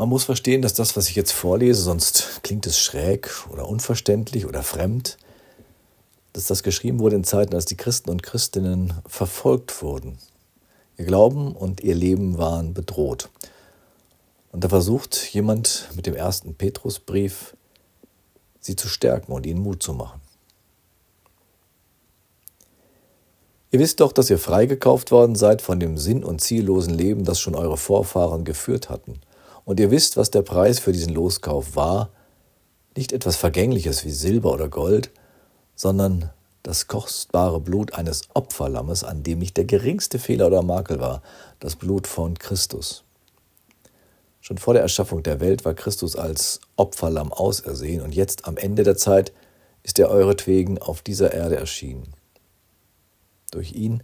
Man muss verstehen, dass das, was ich jetzt vorlese, sonst klingt es schräg oder unverständlich oder fremd, dass das geschrieben wurde in Zeiten, als die Christen und Christinnen verfolgt wurden. Ihr Glauben und ihr Leben waren bedroht. Und da versucht jemand mit dem ersten Petrusbrief, sie zu stärken und ihnen Mut zu machen. Ihr wisst doch, dass ihr freigekauft worden seid von dem sinn- und ziellosen Leben, das schon eure Vorfahren geführt hatten. Und ihr wisst, was der Preis für diesen Loskauf war, nicht etwas Vergängliches wie Silber oder Gold, sondern das kostbare Blut eines Opferlammes, an dem nicht der geringste Fehler oder Makel war, das Blut von Christus. Schon vor der Erschaffung der Welt war Christus als Opferlamm ausersehen und jetzt am Ende der Zeit ist er euretwegen auf dieser Erde erschienen. Durch ihn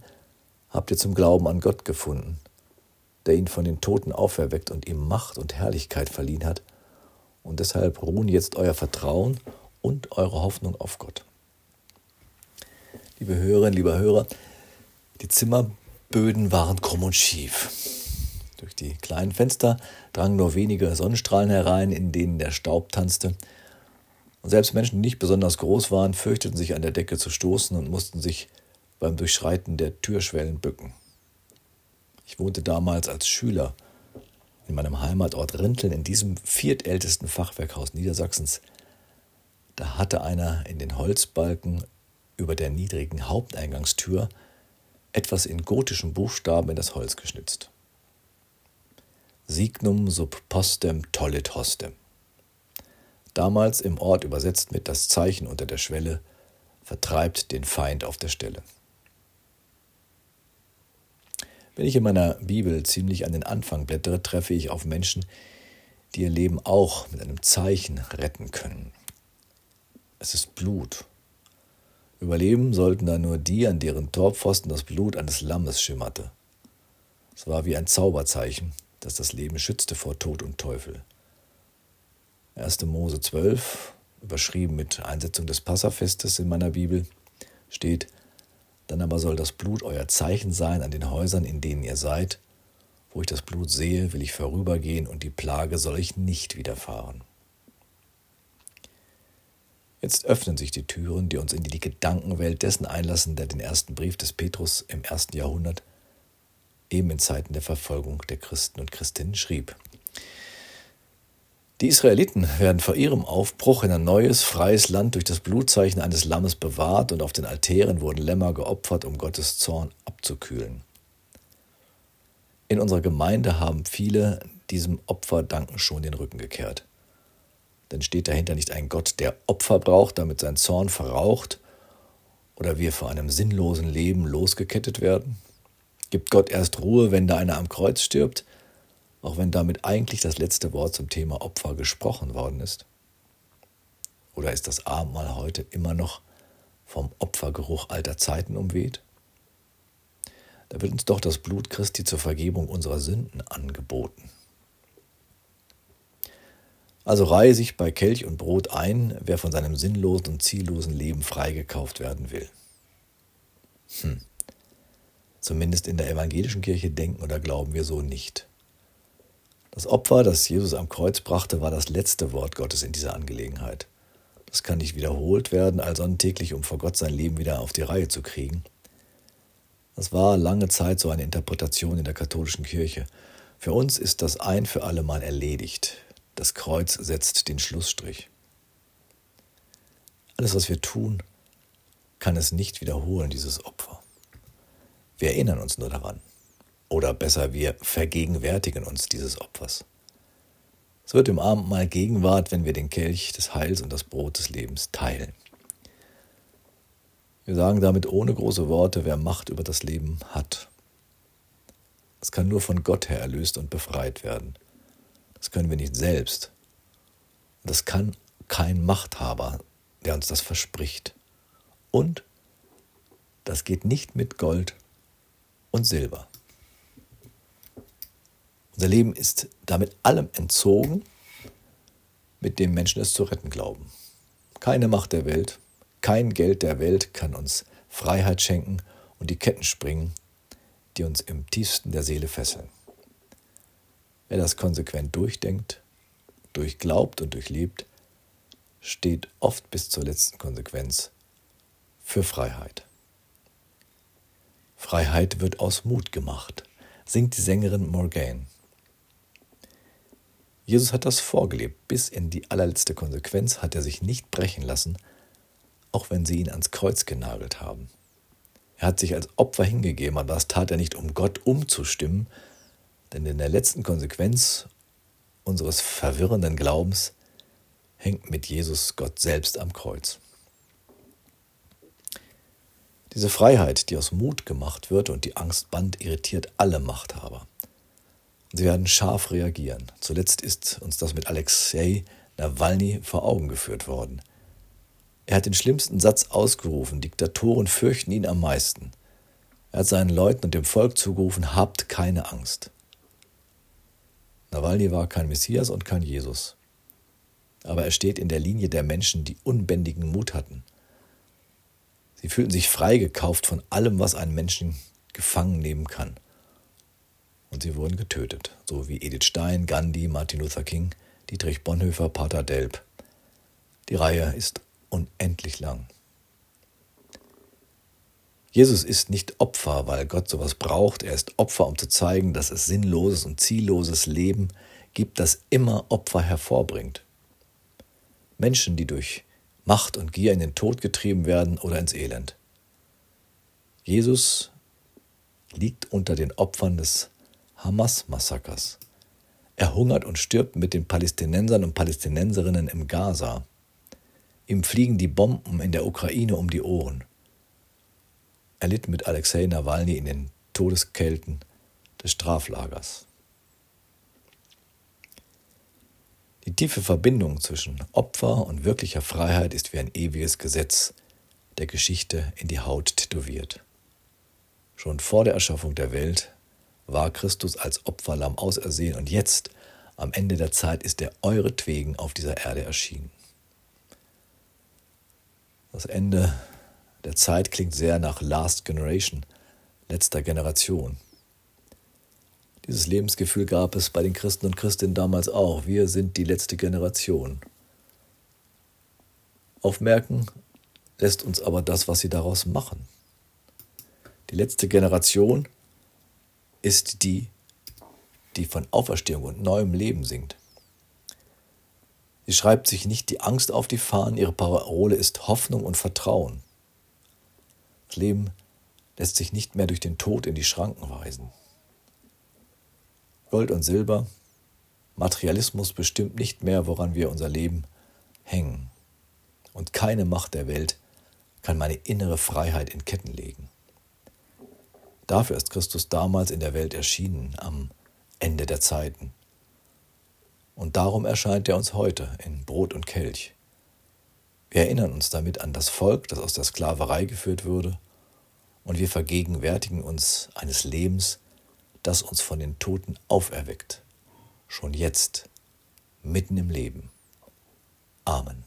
habt ihr zum Glauben an Gott gefunden, der ihn von den Toten auferweckt und ihm Macht und Herrlichkeit verliehen hat. Und deshalb ruhen jetzt euer Vertrauen und eure Hoffnung auf Gott. Liebe Hörerinnen, lieber Hörer, die Zimmerböden waren krumm und schief. Durch die kleinen Fenster drangen nur wenige Sonnenstrahlen herein, in denen der Staub tanzte. Und selbst Menschen, die nicht besonders groß waren, fürchteten sich an der Decke zu stoßen und mussten sich beim Durchschreiten der Türschwellen bücken. Ich wohnte damals als Schüler in meinem Heimatort Rinteln in diesem viertältesten Fachwerkhaus Niedersachsens. Da hatte einer in den Holzbalken über der niedrigen Haupteingangstür etwas in gotischen Buchstaben in das Holz geschnitzt. Signum sub postem tollit hostem. Damals im Ort übersetzt mit das Zeichen unter der Schwelle vertreibt den Feind auf der Stelle. Wenn ich in meiner Bibel ziemlich an den Anfang blättere, treffe ich auf Menschen, die ihr Leben auch mit einem Zeichen retten können. Es ist Blut. Überleben sollten da nur die, an deren Torpfosten das Blut eines Lammes schimmerte. Es war wie ein Zauberzeichen, das das Leben schützte vor Tod und Teufel. 1. Mose 12, überschrieben mit Einsetzung des Passafestes in meiner Bibel, steht, dann aber soll das Blut euer Zeichen sein an den Häusern, in denen ihr seid. Wo ich das Blut sehe, will ich vorübergehen, und die Plage soll euch nicht widerfahren. Jetzt öffnen sich die Türen, die uns in die Gedankenwelt dessen einlassen, der den ersten Brief des Petrus im ersten Jahrhundert, eben in Zeiten der Verfolgung der Christen und Christinnen, schrieb. Die Israeliten werden vor ihrem Aufbruch in ein neues, freies Land durch das Blutzeichen eines Lammes bewahrt und auf den Altären wurden Lämmer geopfert, um Gottes Zorn abzukühlen. In unserer Gemeinde haben viele diesem Opferdanken schon den Rücken gekehrt. Denn steht dahinter nicht ein Gott, der Opfer braucht, damit sein Zorn verraucht oder wir vor einem sinnlosen Leben losgekettet werden? Gibt Gott erst Ruhe, wenn da einer am Kreuz stirbt? Auch wenn damit eigentlich das letzte Wort zum Thema Opfer gesprochen worden ist? Oder ist das Abendmahl heute immer noch vom Opfergeruch alter Zeiten umweht? Da wird uns doch das Blut Christi zur Vergebung unserer Sünden angeboten. Also reihe sich bei Kelch und Brot ein, wer von seinem sinnlosen und ziellosen Leben freigekauft werden will. Hm. Zumindest in der evangelischen Kirche denken oder glauben wir so nicht. Das Opfer, das Jesus am Kreuz brachte, war das letzte Wort Gottes in dieser Angelegenheit. Das kann nicht wiederholt werden, allsonntäglich, um vor Gott sein Leben wieder auf die Reihe zu kriegen. Das war lange Zeit so eine Interpretation in der katholischen Kirche. Für uns ist das ein für alle Mal erledigt. Das Kreuz setzt den Schlussstrich. Alles, was wir tun, kann es nicht wiederholen, dieses Opfer. Wir erinnern uns nur daran. Oder besser, wir vergegenwärtigen uns dieses Opfers. Es wird im Abendmahl Gegenwart, wenn wir den Kelch des Heils und das Brot des Lebens teilen. Wir sagen damit ohne große Worte, wer Macht über das Leben hat. Es kann nur von Gott her erlöst und befreit werden. Das können wir nicht selbst. Das kann kein Machthaber, der uns das verspricht. Und das geht nicht mit Gold und Silber. Unser Leben ist damit allem entzogen, mit dem Menschen es zu retten glauben. Keine Macht der Welt, kein Geld der Welt kann uns Freiheit schenken und die Ketten springen, die uns im tiefsten der Seele fesseln. Wer das konsequent durchdenkt, durchglaubt und durchlebt, steht oft bis zur letzten Konsequenz für Freiheit. Freiheit wird aus Mut gemacht, singt die Sängerin Morgane. Jesus hat das vorgelebt, bis in die allerletzte Konsequenz hat er sich nicht brechen lassen, auch wenn sie ihn ans Kreuz genagelt haben. Er hat sich als Opfer hingegeben, aber das tat er nicht, um Gott umzustimmen, denn in der letzten Konsequenz unseres verwirrenden Glaubens hängt mit Jesus Gott selbst am Kreuz. Diese Freiheit, die aus Mut gemacht wird und die Angst band, irritiert alle Machthaber. Sie werden scharf reagieren. Zuletzt ist uns das mit Alexei Nawalny vor Augen geführt worden. Er hat den schlimmsten Satz ausgerufen, Diktatoren fürchten ihn am meisten. Er hat seinen Leuten und dem Volk zugerufen, habt keine Angst. Nawalny war kein Messias und kein Jesus. Aber er steht in der Linie der Menschen, die unbändigen Mut hatten. Sie fühlten sich freigekauft von allem, was einen Menschen gefangen nehmen kann. Und sie wurden getötet, so wie Edith Stein, Gandhi, Martin Luther King, Dietrich Bonhoeffer, Pater Delp. Die Reihe ist unendlich lang. Jesus ist nicht Opfer, weil Gott sowas braucht. Er ist Opfer, um zu zeigen, dass es sinnloses und zielloses Leben gibt, das immer Opfer hervorbringt. Menschen, die durch Macht und Gier in den Tod getrieben werden oder ins Elend. Jesus liegt unter den Opfern des Hamas-Massakers. Er hungert und stirbt mit den Palästinensern und Palästinenserinnen im Gaza. Ihm fliegen die Bomben in der Ukraine um die Ohren. Er litt mit Alexei Nawalny in den Todeskelten des Straflagers. Die tiefe Verbindung zwischen Opfer und wirklicher Freiheit ist wie ein ewiges Gesetz der Geschichte in die Haut tätowiert. Schon vor der Erschaffung der Welt war Christus als Opferlamm ausersehen und jetzt, am Ende der Zeit, ist er euretwegen auf dieser Erde erschienen. Das Ende der Zeit klingt sehr nach Last Generation, letzter Generation. Dieses Lebensgefühl gab es bei den Christen und Christinnen damals auch. Wir sind die letzte Generation. Aufmerken lässt uns aber das, was sie daraus machen. Die letzte Generation ist die, die von Auferstehung und neuem Leben singt. Sie schreibt sich nicht die Angst auf die Fahnen, ihre Parole ist Hoffnung und Vertrauen. Das Leben lässt sich nicht mehr durch den Tod in die Schranken weisen. Gold und Silber, Materialismus bestimmt nicht mehr, woran wir unser Leben hängen. Und keine Macht der Welt kann meine innere Freiheit in Ketten legen. Dafür ist Christus damals in der Welt erschienen, am Ende der Zeiten. Und darum erscheint er uns heute in Brot und Kelch. Wir erinnern uns damit an das Volk, das aus der Sklaverei geführt wurde, und wir vergegenwärtigen uns eines Lebens, das uns von den Toten auferweckt, schon jetzt, mitten im Leben. Amen.